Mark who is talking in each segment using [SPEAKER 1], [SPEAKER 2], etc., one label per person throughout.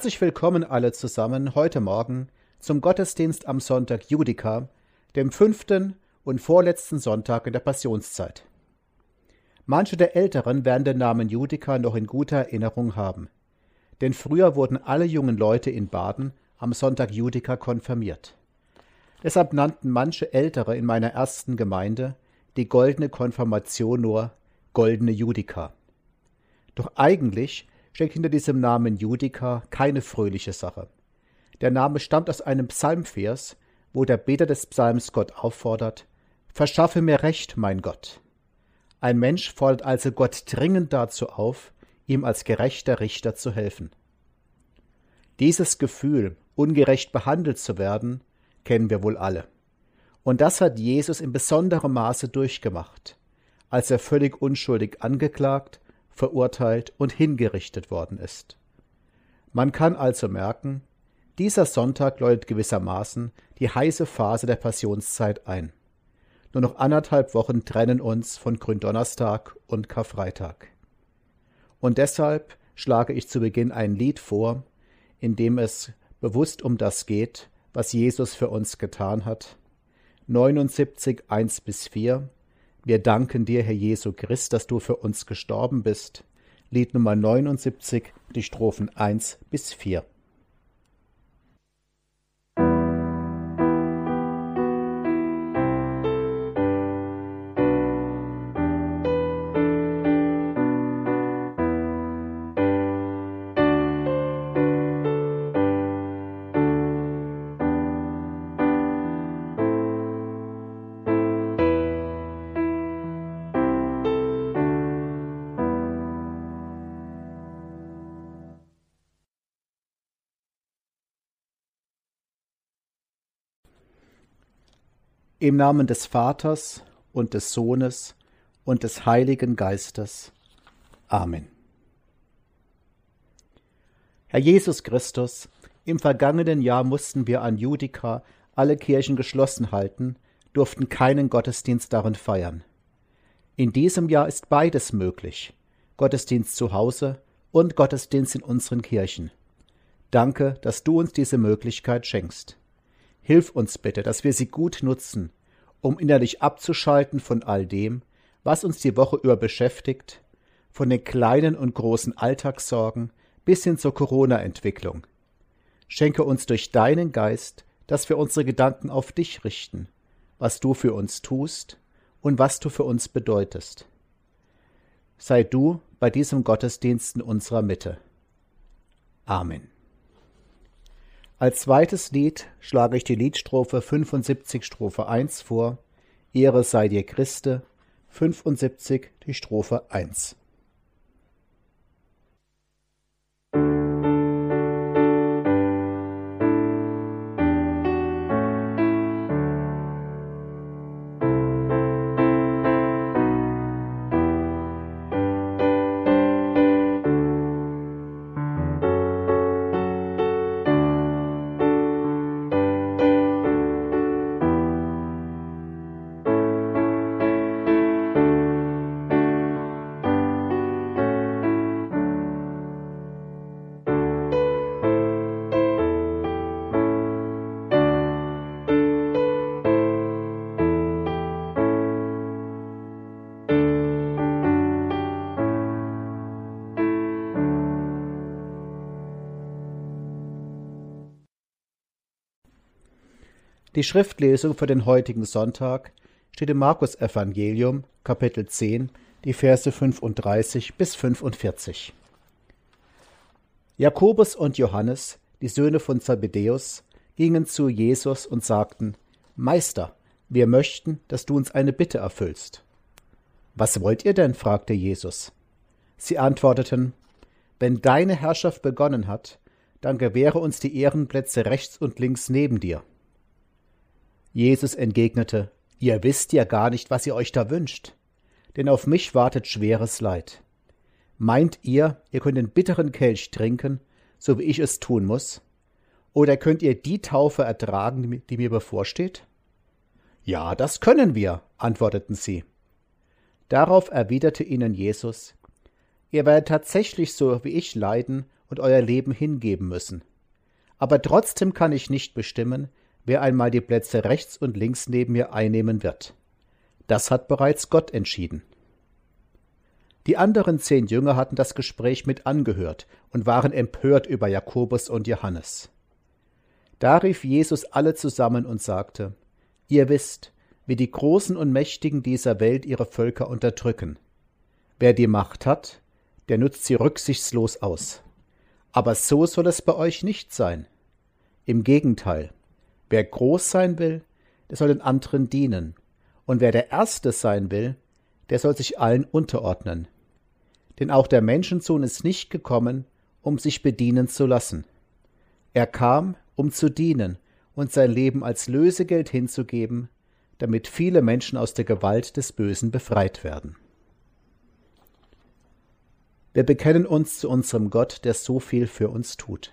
[SPEAKER 1] Herzlich willkommen alle zusammen heute Morgen zum Gottesdienst am Sonntag Judika, dem fünften und vorletzten Sonntag in der Passionszeit. Manche der Älteren werden den Namen Judika noch in guter Erinnerung haben, denn früher wurden alle jungen Leute in Baden am Sonntag Judika konfirmiert. Deshalb nannten manche Ältere in meiner ersten Gemeinde die goldene Konfirmation nur goldene Judika. Doch eigentlich steckt hinter diesem Namen Judika keine fröhliche Sache. Der Name stammt aus einem Psalmvers, wo der Beter des Psalms Gott auffordert, Verschaffe mir Recht, mein Gott. Ein Mensch fordert also Gott dringend dazu auf, ihm als gerechter Richter zu helfen. Dieses Gefühl, ungerecht behandelt zu werden, kennen wir wohl alle. Und das hat Jesus in besonderem Maße durchgemacht, als er völlig unschuldig angeklagt verurteilt und hingerichtet worden ist. Man kann also merken, dieser Sonntag läutet gewissermaßen die heiße Phase der Passionszeit ein. Nur noch anderthalb Wochen trennen uns von Gründonnerstag und Karfreitag. Und deshalb schlage ich zu Beginn ein Lied vor, in dem es bewusst um das geht, was Jesus für uns getan hat. 79, 1 bis 4 wir danken dir, Herr Jesu Christ, dass du für uns gestorben bist. Lied Nummer 79, die Strophen 1 bis 4. Im Namen des Vaters und des Sohnes und des Heiligen Geistes. Amen. Herr Jesus Christus, im vergangenen Jahr mussten wir an Judika alle Kirchen geschlossen halten, durften keinen Gottesdienst darin feiern. In diesem Jahr ist beides möglich, Gottesdienst zu Hause und Gottesdienst in unseren Kirchen. Danke, dass du uns diese Möglichkeit schenkst. Hilf uns bitte, dass wir sie gut nutzen, um innerlich abzuschalten von all dem, was uns die Woche über beschäftigt, von den kleinen und großen Alltagssorgen bis hin zur Corona-Entwicklung. Schenke uns durch deinen Geist, dass wir unsere Gedanken auf dich richten, was du für uns tust und was du für uns bedeutest. Sei du bei diesem Gottesdienst in unserer Mitte. Amen. Als zweites Lied schlage ich die Liedstrophe 75 Strophe 1 vor. Ehre sei dir Christe. 75 die Strophe 1. Die Schriftlesung für den heutigen Sonntag steht im Markus-Evangelium, Kapitel 10, die Verse 35 bis 45. Jakobus und Johannes, die Söhne von Zebedäus, gingen zu Jesus und sagten: Meister, wir möchten, dass du uns eine Bitte erfüllst. Was wollt ihr denn? fragte Jesus. Sie antworteten: Wenn deine Herrschaft begonnen hat, dann gewähre uns die Ehrenplätze rechts und links neben dir. Jesus entgegnete, Ihr wisst ja gar nicht, was ihr euch da wünscht, denn auf mich wartet schweres Leid. Meint ihr, ihr könnt den bitteren Kelch trinken, so wie ich es tun muss? Oder könnt ihr die Taufe ertragen, die mir bevorsteht? Ja, das können wir, antworteten sie. Darauf erwiderte ihnen Jesus, Ihr werdet tatsächlich so wie ich leiden und euer Leben hingeben müssen. Aber trotzdem kann ich nicht bestimmen, wer einmal die Plätze rechts und links neben mir einnehmen wird. Das hat bereits Gott entschieden. Die anderen zehn Jünger hatten das Gespräch mit angehört und waren empört über Jakobus und Johannes. Da rief Jesus alle zusammen und sagte, Ihr wisst, wie die Großen und Mächtigen dieser Welt ihre Völker unterdrücken. Wer die Macht hat, der nutzt sie rücksichtslos aus. Aber so soll es bei euch nicht sein. Im Gegenteil, wer groß sein will, der soll den anderen dienen, und wer der Erste sein will, der soll sich allen unterordnen. Denn auch der Menschensohn ist nicht gekommen, um sich bedienen zu lassen. Er kam, um zu dienen und sein Leben als Lösegeld hinzugeben, damit viele Menschen aus der Gewalt des Bösen befreit werden. Wir bekennen uns zu unserem Gott, der so viel für uns tut.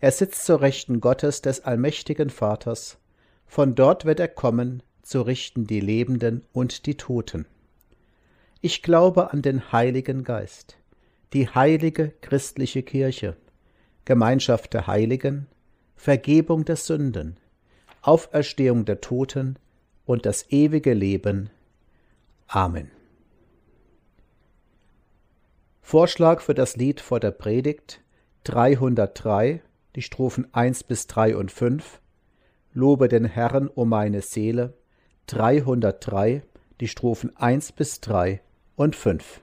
[SPEAKER 1] Er sitzt zur Rechten Gottes des allmächtigen Vaters, von dort wird er kommen, zu richten die Lebenden und die Toten. Ich glaube an den Heiligen Geist, die heilige christliche Kirche, Gemeinschaft der Heiligen, Vergebung der Sünden, Auferstehung der Toten und das ewige Leben. Amen. Vorschlag für das Lied vor der Predigt 303, die Strophen 1 bis 3 und 5. Lobe den Herrn, o meine Seele, 303, die Strophen 1 bis 3 und 5.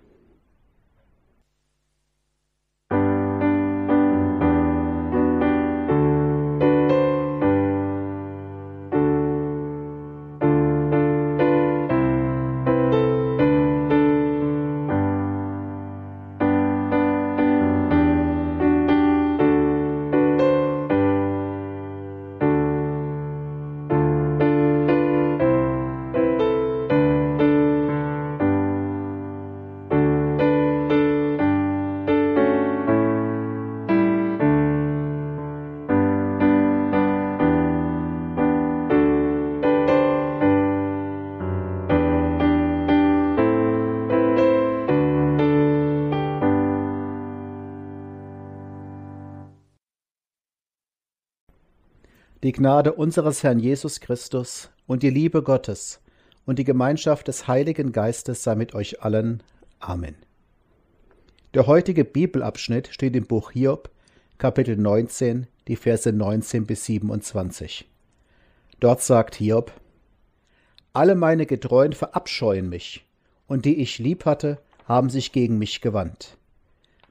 [SPEAKER 1] Gnade unseres Herrn Jesus Christus und die Liebe Gottes und die Gemeinschaft des Heiligen Geistes sei mit euch allen. Amen. Der heutige Bibelabschnitt steht im Buch Hiob, Kapitel 19, die Verse 19 bis 27. Dort sagt Hiob, Alle meine Getreuen verabscheuen mich, und die ich lieb hatte, haben sich gegen mich gewandt.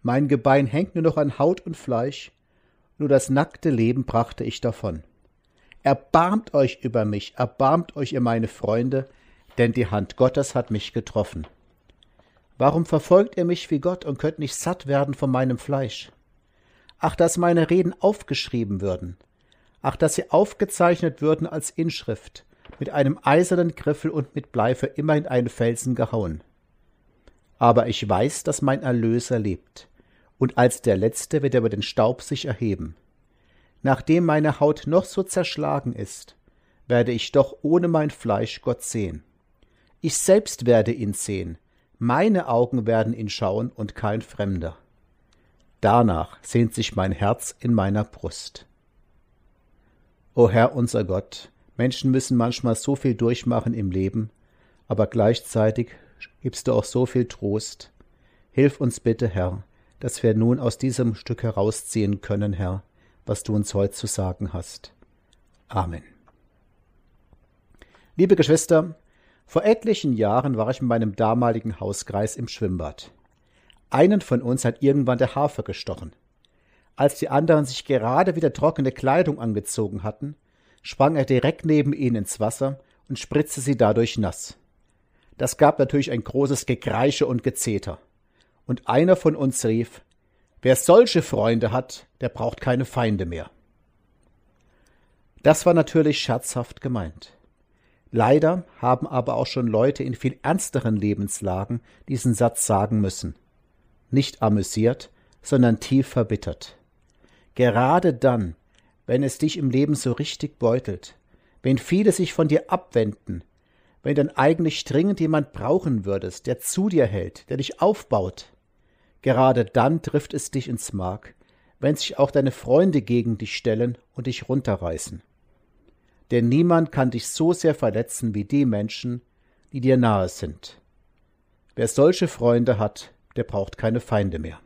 [SPEAKER 1] Mein Gebein hängt nur noch an Haut und Fleisch, nur das nackte Leben brachte ich davon. Erbarmt euch über mich, erbarmt euch, ihr meine Freunde, denn die Hand Gottes hat mich getroffen. Warum verfolgt ihr mich wie Gott und könnt nicht satt werden von meinem Fleisch? Ach, dass meine Reden aufgeschrieben würden. Ach, dass sie aufgezeichnet würden als Inschrift, mit einem eisernen Griffel und mit Blei für immer in einen Felsen gehauen. Aber ich weiß, dass mein Erlöser lebt, und als der Letzte wird er über den Staub sich erheben. Nachdem meine Haut noch so zerschlagen ist, werde ich doch ohne mein Fleisch Gott sehen. Ich selbst werde ihn sehen, meine Augen werden ihn schauen und kein Fremder. Danach sehnt sich mein Herz in meiner Brust. O Herr unser Gott, Menschen müssen manchmal so viel durchmachen im Leben, aber gleichzeitig gibst du auch so viel Trost. Hilf uns bitte, Herr, dass wir nun aus diesem Stück herausziehen können, Herr, was du uns heute zu sagen hast. Amen. Liebe Geschwister, vor etlichen Jahren war ich mit meinem damaligen Hauskreis im Schwimmbad. Einen von uns hat irgendwann der Hafer gestochen. Als die anderen sich gerade wieder trockene Kleidung angezogen hatten, sprang er direkt neben ihnen ins Wasser und spritzte sie dadurch nass. Das gab natürlich ein großes Gekreische und Gezeter. Und einer von uns rief, Wer solche Freunde hat, der braucht keine Feinde mehr. Das war natürlich scherzhaft gemeint. Leider haben aber auch schon Leute in viel ernsteren Lebenslagen diesen Satz sagen müssen. Nicht amüsiert, sondern tief verbittert. Gerade dann, wenn es dich im Leben so richtig beutelt, wenn viele sich von dir abwenden, wenn dann eigentlich dringend jemand brauchen würdest, der zu dir hält, der dich aufbaut, gerade dann trifft es dich ins Mark, wenn sich auch deine Freunde gegen dich stellen und dich runterreißen. Denn niemand kann dich so sehr verletzen wie die Menschen, die dir nahe sind. Wer solche Freunde hat, der braucht keine Feinde mehr.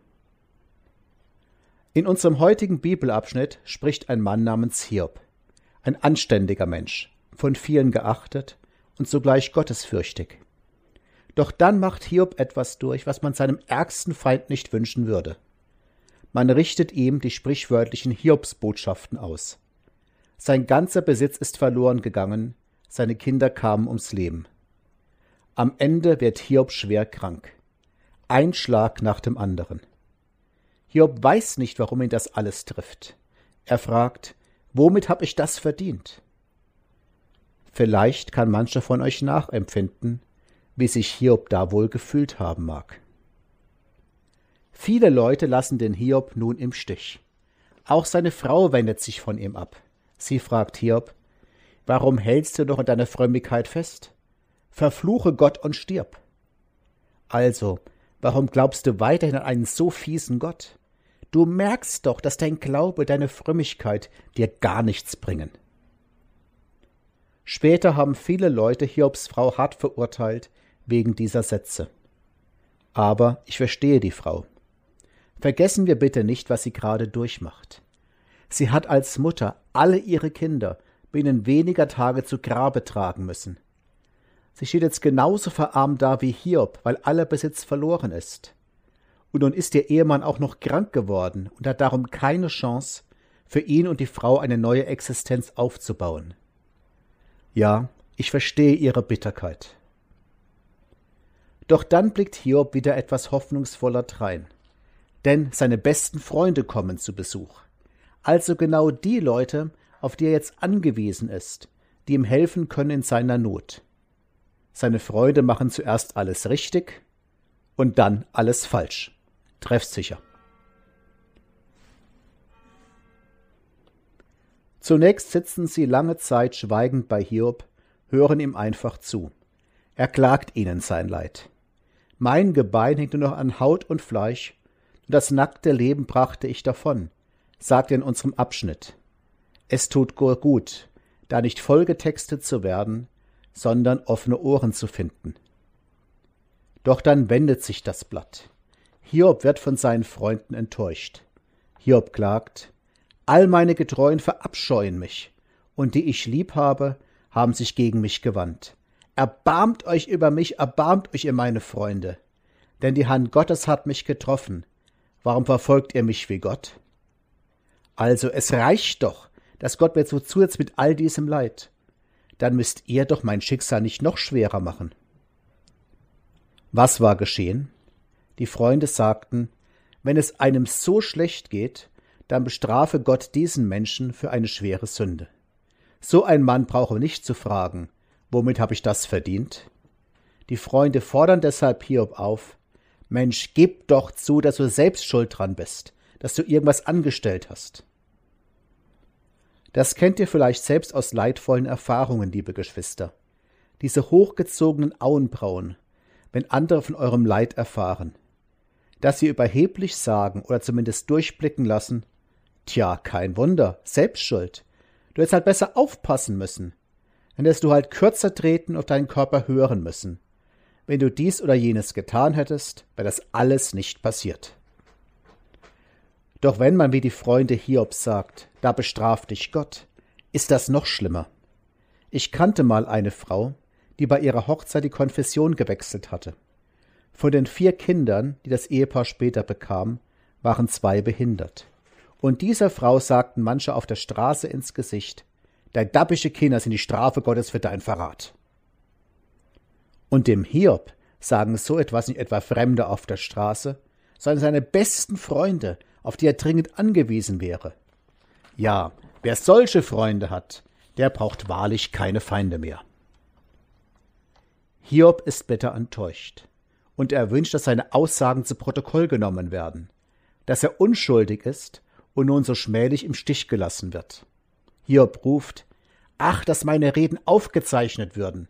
[SPEAKER 1] In unserem heutigen Bibelabschnitt spricht ein Mann namens Hiob, ein anständiger Mensch, von vielen geachtet und zugleich gottesfürchtig. Doch dann macht Hiob etwas durch, was man seinem ärgsten Feind nicht wünschen würde. Man richtet ihm die sprichwörtlichen Hiobsbotschaften aus. Sein ganzer Besitz ist verloren gegangen, seine Kinder kamen ums Leben. Am Ende wird Hiob schwer krank. Ein Schlag nach dem anderen. Hiob weiß nicht, warum ihn das alles trifft. Er fragt, womit habe ich das verdient? Vielleicht kann mancher von euch nachempfinden, wie sich Hiob da wohl gefühlt haben mag. Viele Leute lassen den Hiob nun im Stich. Auch seine Frau wendet sich von ihm ab. Sie fragt Hiob, warum hältst du noch an deiner Frömmigkeit fest? Verfluche Gott und stirb. Also, warum glaubst du weiterhin an einen so fiesen Gott? Du merkst doch, dass dein Glaube, deine Frömmigkeit dir gar nichts bringen. Später haben viele Leute Hiobs Frau hart verurteilt wegen dieser Sätze. Aber ich verstehe die Frau. Vergessen wir bitte nicht, was sie gerade durchmacht. Sie hat als Mutter alle ihre Kinder binnen weniger Tage zu Grabe tragen müssen. Sie steht jetzt genauso verarmt da wie Hiob, weil aller Besitz verloren ist. Und nun ist ihr Ehemann auch noch krank geworden und hat darum keine Chance, für ihn und die Frau eine neue Existenz aufzubauen. Ja, ich verstehe ihre Bitterkeit. Doch dann blickt Hiob wieder etwas hoffnungsvoller drein. Denn seine besten Freunde kommen zu Besuch. Also genau die Leute, auf die er jetzt angewiesen ist, die ihm helfen können in seiner Not. Seine Freunde machen zuerst alles richtig und dann alles falsch treffsicher. Zunächst sitzen sie lange Zeit schweigend bei Hiob, hören ihm einfach zu. Er klagt ihnen sein Leid. Mein Gebein hängt nur noch an Haut und Fleisch, und das nackte Leben brachte ich davon, sagt er in unserem Abschnitt. Es tut gut, da nicht vollgetextet zu werden, sondern offene Ohren zu finden. Doch dann wendet sich das Blatt. Hiob wird von seinen Freunden enttäuscht. Hiob klagt, All meine Getreuen verabscheuen mich, und die ich lieb habe, haben sich gegen mich gewandt. Erbarmt euch über mich, erbarmt euch, ihr meine Freunde. Denn die Hand Gottes hat mich getroffen. Warum verfolgt ihr mich wie Gott? Also, es reicht doch, dass Gott mir so zusetzt mit all diesem Leid. Dann müsst ihr doch mein Schicksal nicht noch schwerer machen. Was war geschehen? Die Freunde sagten, wenn es einem so schlecht geht, dann bestrafe Gott diesen Menschen für eine schwere Sünde. So ein Mann brauche nicht zu fragen, womit habe ich das verdient? Die Freunde fordern deshalb Hiob auf, Mensch, gib doch zu, dass du selbst schuld dran bist, dass du irgendwas angestellt hast. Das kennt ihr vielleicht selbst aus leidvollen Erfahrungen, liebe Geschwister. Diese hochgezogenen Augenbrauen, wenn andere von eurem Leid erfahren dass sie überheblich sagen oder zumindest durchblicken lassen, tja, kein Wunder, Selbstschuld. Du hättest halt besser aufpassen müssen. Dann hättest du halt kürzer treten und deinen Körper hören müssen. Wenn du dies oder jenes getan hättest, wäre das alles nicht passiert. Doch wenn man wie die Freunde Hiobs sagt, da bestraft dich Gott, ist das noch schlimmer. Ich kannte mal eine Frau, die bei ihrer Hochzeit die Konfession gewechselt hatte. Von den vier Kindern, die das Ehepaar später bekam, waren zwei behindert. Und dieser Frau sagten manche auf der Straße ins Gesicht, dein dabische Kinder sind die Strafe Gottes für dein Verrat. Und dem Hiob sagen so etwas nicht etwa Fremde auf der Straße, sondern seine besten Freunde, auf die er dringend angewiesen wäre. Ja, wer solche Freunde hat, der braucht wahrlich keine Feinde mehr. Hiob ist bitter enttäuscht, und er wünscht, dass seine Aussagen zu Protokoll genommen werden, dass er unschuldig ist und nun so schmählich im Stich gelassen wird. Hiob ruft, Ach, dass meine Reden aufgezeichnet würden,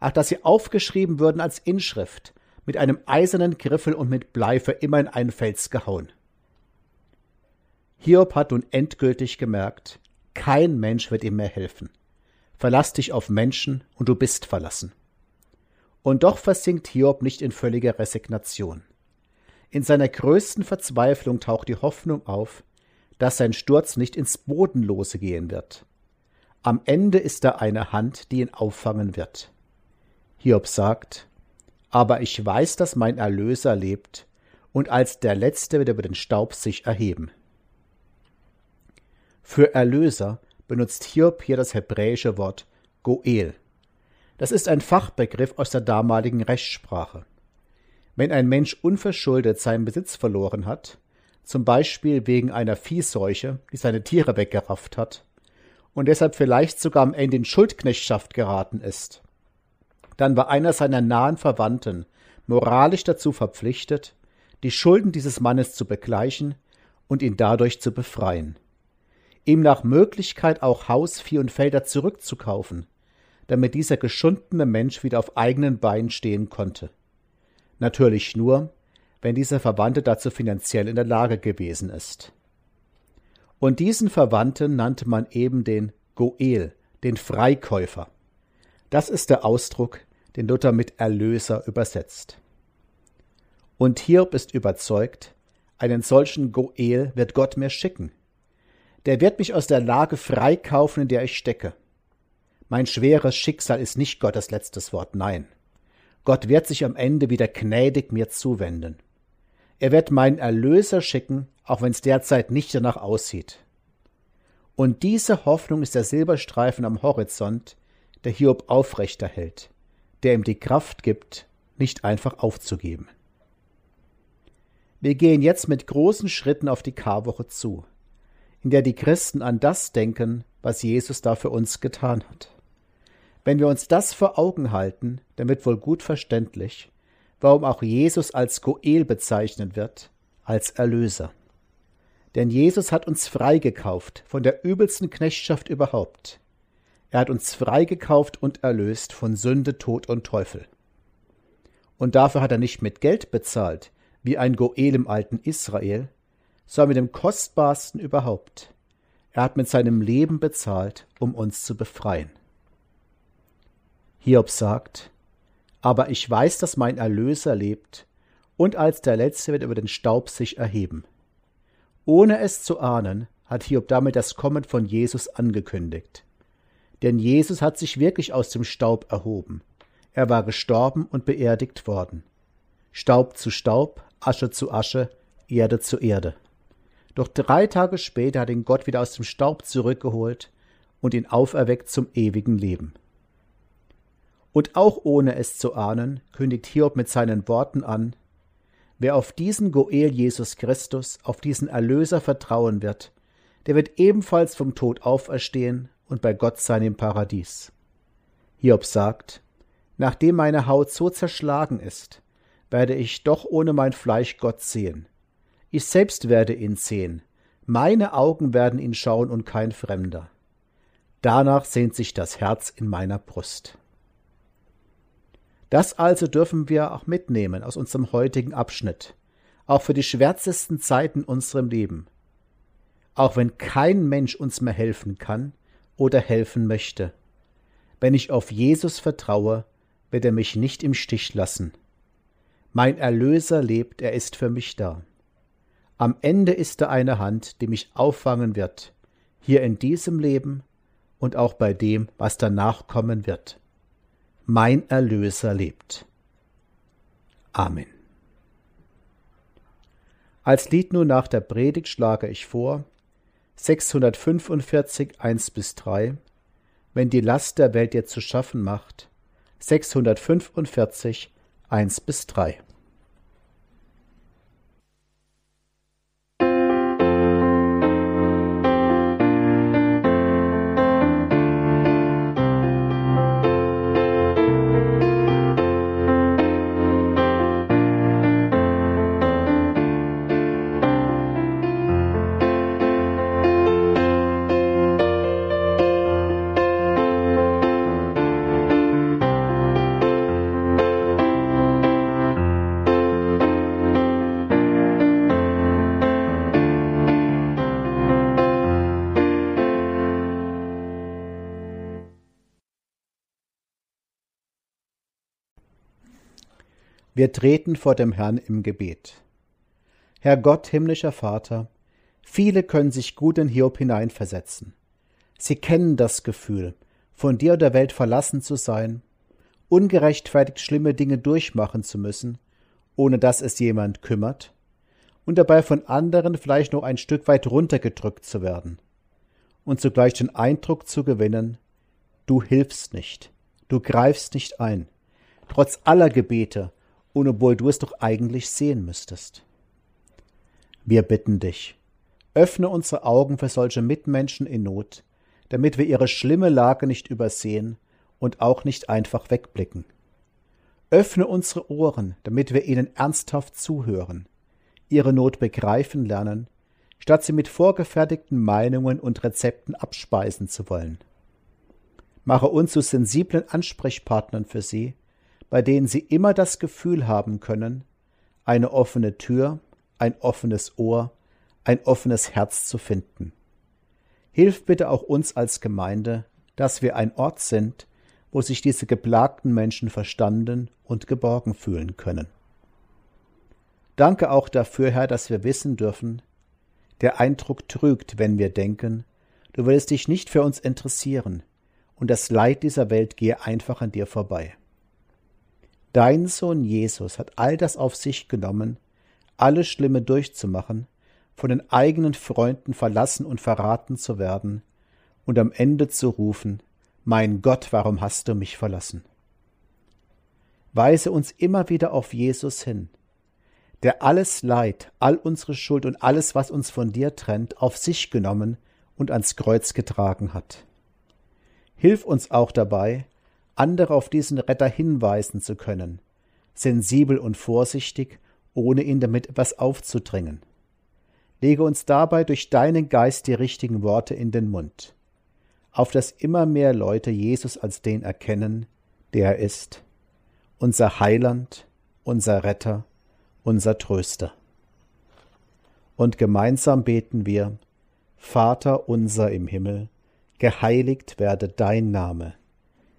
[SPEAKER 1] ach, dass sie aufgeschrieben würden als Inschrift, mit einem eisernen Griffel und mit Blei für immer in einen Fels gehauen. Hiob hat nun endgültig gemerkt, kein Mensch wird ihm mehr helfen. Verlass dich auf Menschen und du bist verlassen. Und doch versinkt Hiob nicht in völliger Resignation. In seiner größten Verzweiflung taucht die Hoffnung auf, dass sein Sturz nicht ins Bodenlose gehen wird. Am Ende ist da eine Hand, die ihn auffangen wird. Hiob sagt, aber ich weiß, dass mein Erlöser lebt und als der Letzte wird er über den Staub sich erheben. Für Erlöser benutzt Hiob hier das hebräische Wort Goel. Das ist ein Fachbegriff aus der damaligen Rechtssprache. Wenn ein Mensch unverschuldet seinen Besitz verloren hat, zum Beispiel wegen einer Viehseuche, die seine Tiere weggerafft hat, und deshalb vielleicht sogar am Ende in Schuldknechtschaft geraten ist, dann war einer seiner nahen Verwandten moralisch dazu verpflichtet, die Schulden dieses Mannes zu begleichen und ihn dadurch zu befreien ihm nach Möglichkeit auch Haus, Vieh und Felder zurückzukaufen, damit dieser geschundene Mensch wieder auf eigenen Beinen stehen konnte. Natürlich nur, wenn dieser Verwandte dazu finanziell in der Lage gewesen ist. Und diesen Verwandten nannte man eben den Goel, den Freikäufer. Das ist der Ausdruck, den Luther mit Erlöser übersetzt. Und Hiob ist überzeugt, einen solchen Goel wird Gott mir schicken, der wird mich aus der Lage freikaufen, in der ich stecke. Mein schweres Schicksal ist nicht Gottes letztes Wort, nein. Gott wird sich am Ende wieder gnädig mir zuwenden. Er wird meinen Erlöser schicken, auch wenn es derzeit nicht danach aussieht. Und diese Hoffnung ist der Silberstreifen am Horizont, der Hiob aufrechterhält, der ihm die Kraft gibt, nicht einfach aufzugeben. Wir gehen jetzt mit großen Schritten auf die Karwoche zu in der die Christen an das denken, was Jesus da für uns getan hat. Wenn wir uns das vor Augen halten, dann wird wohl gut verständlich, warum auch Jesus als Goel bezeichnet wird, als Erlöser. Denn Jesus hat uns freigekauft von der übelsten Knechtschaft überhaupt. Er hat uns freigekauft und erlöst von Sünde, Tod und Teufel. Und dafür hat er nicht mit Geld bezahlt, wie ein Goel im alten Israel, sondern mit dem kostbarsten überhaupt. Er hat mit seinem Leben bezahlt, um uns zu befreien. Hiob sagt, aber ich weiß, dass mein Erlöser lebt, und als der Letzte wird über den Staub sich erheben. Ohne es zu ahnen, hat Hiob damit das Kommen von Jesus angekündigt. Denn Jesus hat sich wirklich aus dem Staub erhoben. Er war gestorben und beerdigt worden. Staub zu Staub, Asche zu Asche, Erde zu Erde. Doch drei Tage später hat ihn Gott wieder aus dem Staub zurückgeholt und ihn auferweckt zum ewigen Leben. Und auch ohne es zu ahnen, kündigt Hiob mit seinen Worten an, wer auf diesen Goel Jesus Christus, auf diesen Erlöser vertrauen wird, der wird ebenfalls vom Tod auferstehen und bei Gott sein im Paradies. Hiob sagt, nachdem meine Haut so zerschlagen ist, werde ich doch ohne mein Fleisch Gott sehen. Ich selbst werde ihn sehen. Meine Augen werden ihn schauen und kein Fremder. Danach sehnt sich das Herz in meiner Brust. Das also dürfen wir auch mitnehmen aus unserem heutigen Abschnitt, auch für die schwärzesten Zeiten unserem Leben. Auch wenn kein Mensch uns mehr helfen kann oder helfen möchte. Wenn ich auf Jesus vertraue, wird er mich nicht im Stich lassen. Mein Erlöser lebt, er ist für mich da. Am Ende ist da eine Hand, die mich auffangen wird, hier in diesem Leben und auch bei dem, was danach kommen wird. Mein Erlöser lebt. Amen. Als Lied nun nach der Predigt schlage ich vor 645 1 bis 3, wenn die Last der Welt dir zu schaffen macht, 645 1 bis 3. Wir treten vor dem Herrn im Gebet. Herr Gott, himmlischer Vater, viele können sich gut in Hiob hineinversetzen. Sie kennen das Gefühl, von dir und der Welt verlassen zu sein, ungerechtfertigt schlimme Dinge durchmachen zu müssen, ohne dass es jemand kümmert, und dabei von anderen vielleicht noch ein Stück weit runtergedrückt zu werden, und zugleich den Eindruck zu gewinnen, du hilfst nicht, du greifst nicht ein, trotz aller Gebete und obwohl du es doch eigentlich sehen müsstest. Wir bitten dich, öffne unsere Augen für solche Mitmenschen in Not, damit wir ihre schlimme Lage nicht übersehen und auch nicht einfach wegblicken. Öffne unsere Ohren, damit wir ihnen ernsthaft zuhören, ihre Not begreifen lernen, statt sie mit vorgefertigten Meinungen und Rezepten abspeisen zu wollen. Mache uns zu sensiblen Ansprechpartnern für sie, bei denen sie immer das Gefühl haben können, eine offene Tür, ein offenes Ohr, ein offenes Herz zu finden. Hilf bitte auch uns als Gemeinde, dass wir ein Ort sind, wo sich diese geplagten Menschen verstanden und geborgen fühlen können. Danke auch dafür, Herr, dass wir wissen dürfen, der Eindruck trügt, wenn wir denken, du willst dich nicht für uns interessieren, und das Leid dieser Welt gehe einfach an dir vorbei. Dein Sohn Jesus hat all das auf sich genommen, alles Schlimme durchzumachen, von den eigenen Freunden verlassen und verraten zu werden und am Ende zu rufen, Mein Gott, warum hast du mich verlassen? Weise uns immer wieder auf Jesus hin, der alles Leid, all unsere Schuld und alles, was uns von dir trennt, auf sich genommen und ans Kreuz getragen hat. Hilf uns auch dabei, andere auf diesen Retter hinweisen zu können, sensibel und vorsichtig, ohne ihn damit etwas aufzudringen. Lege uns dabei durch deinen Geist die richtigen Worte in den Mund, auf dass immer mehr Leute Jesus als den erkennen, der er ist, unser Heiland, unser Retter, unser Tröster. Und gemeinsam beten wir, Vater unser im Himmel, geheiligt werde dein Name,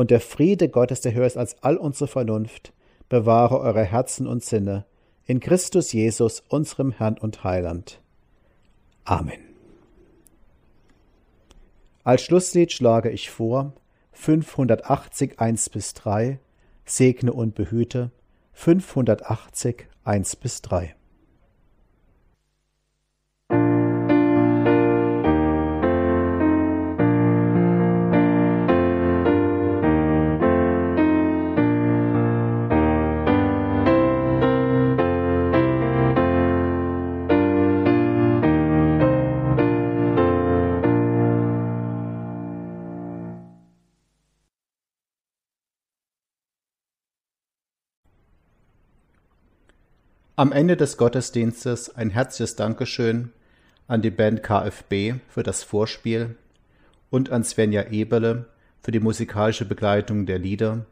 [SPEAKER 1] und der Friede Gottes, der höher ist als all unsere Vernunft, bewahre eure Herzen und Sinne in Christus Jesus, unserem Herrn und Heiland. Amen. Als Schlusslied schlage ich vor 580 1 bis 3, Segne und behüte 580 1 bis 3. Am Ende des Gottesdienstes ein herzliches Dankeschön an die Band KFB für das Vorspiel und an Svenja Eberle für die musikalische Begleitung der Lieder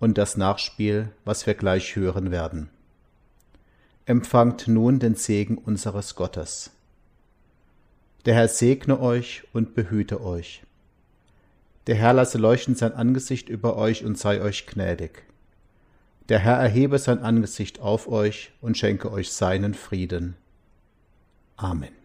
[SPEAKER 1] und das Nachspiel, was wir gleich hören werden. Empfangt nun den Segen unseres Gottes. Der Herr segne euch und behüte euch. Der Herr lasse leuchten sein Angesicht über euch und sei euch gnädig. Der Herr erhebe sein Angesicht auf euch und schenke euch seinen Frieden. Amen.